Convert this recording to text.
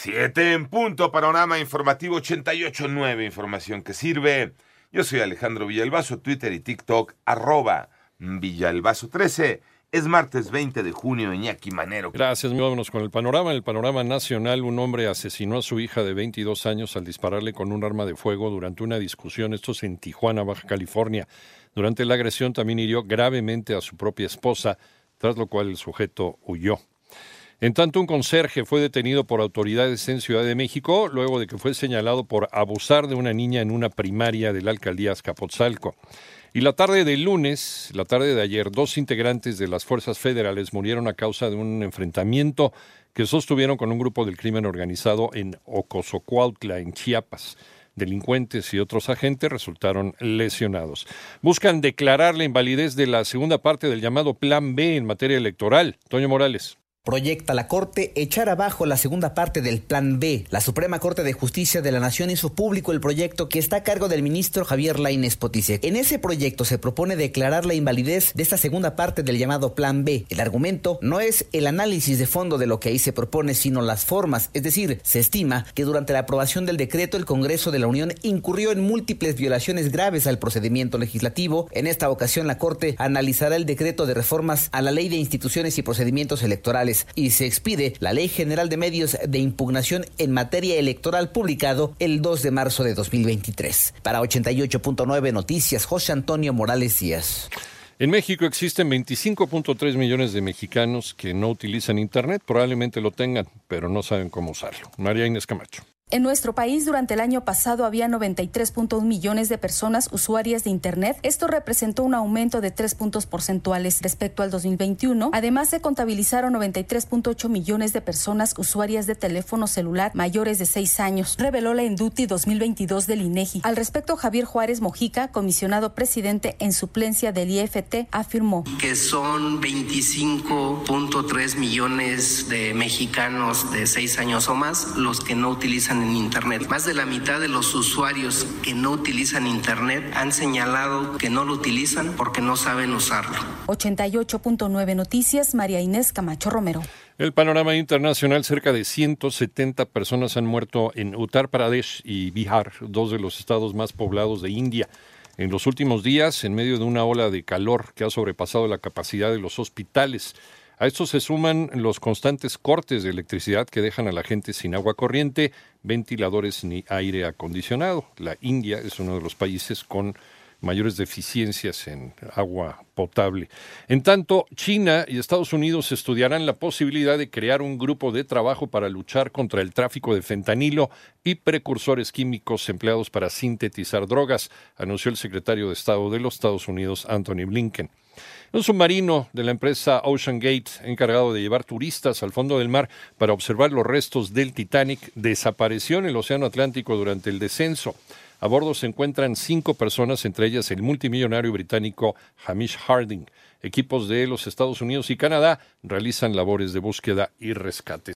Siete en punto, panorama informativo 88.9, información que sirve. Yo soy Alejandro Villalbazo, Twitter y TikTok, arroba Villalbazo13. Es martes 20 de junio, Iñaki Manero. Gracias, vámonos con el panorama. En el panorama nacional, un hombre asesinó a su hija de 22 años al dispararle con un arma de fuego durante una discusión, esto es en Tijuana, Baja California. Durante la agresión también hirió gravemente a su propia esposa, tras lo cual el sujeto huyó. En tanto, un conserje fue detenido por autoridades en Ciudad de México luego de que fue señalado por abusar de una niña en una primaria de la alcaldía Azcapotzalco. Y la tarde del lunes, la tarde de ayer, dos integrantes de las fuerzas federales murieron a causa de un enfrentamiento que sostuvieron con un grupo del crimen organizado en Ocosocuautla, en Chiapas. Delincuentes y otros agentes resultaron lesionados. Buscan declarar la invalidez de la segunda parte del llamado Plan B en materia electoral. Toño Morales. Proyecta la Corte echar abajo la segunda parte del Plan B. La Suprema Corte de Justicia de la Nación hizo público el proyecto que está a cargo del ministro Javier Lainez Potisek. En ese proyecto se propone declarar la invalidez de esta segunda parte del llamado Plan B. El argumento no es el análisis de fondo de lo que ahí se propone, sino las formas. Es decir, se estima que durante la aprobación del decreto el Congreso de la Unión incurrió en múltiples violaciones graves al procedimiento legislativo. En esta ocasión la Corte analizará el decreto de reformas a la Ley de Instituciones y Procedimientos Electorales y se expide la Ley General de Medios de Impugnación en materia electoral publicado el 2 de marzo de 2023. Para 88.9 Noticias, José Antonio Morales Díaz. En México existen 25.3 millones de mexicanos que no utilizan Internet, probablemente lo tengan, pero no saben cómo usarlo. María Inés Camacho. En nuestro país durante el año pasado había 93.1 millones de personas usuarias de Internet. Esto representó un aumento de 3 puntos porcentuales respecto al 2021. Además, se contabilizaron 93.8 millones de personas usuarias de teléfono celular mayores de 6 años, reveló la Induti 2022 del INEGI. Al respecto, Javier Juárez Mojica, comisionado presidente en suplencia del IFT, afirmó que son 25.3 millones de mexicanos de 6 años o más los que no utilizan en Internet. Más de la mitad de los usuarios que no utilizan Internet han señalado que no lo utilizan porque no saben usarlo. 88.9 Noticias, María Inés Camacho Romero. El panorama internacional, cerca de 170 personas han muerto en Uttar Pradesh y Bihar, dos de los estados más poblados de India. En los últimos días, en medio de una ola de calor que ha sobrepasado la capacidad de los hospitales, a esto se suman los constantes cortes de electricidad que dejan a la gente sin agua corriente, ventiladores ni aire acondicionado. La India es uno de los países con mayores deficiencias en agua potable. En tanto, China y Estados Unidos estudiarán la posibilidad de crear un grupo de trabajo para luchar contra el tráfico de fentanilo y precursores químicos empleados para sintetizar drogas, anunció el secretario de Estado de los Estados Unidos, Anthony Blinken. Un submarino de la empresa Ocean Gate, encargado de llevar turistas al fondo del mar para observar los restos del Titanic, desapareció en el Océano Atlántico durante el descenso. A bordo se encuentran cinco personas, entre ellas el multimillonario británico Hamish Harding. Equipos de los Estados Unidos y Canadá realizan labores de búsqueda y rescate.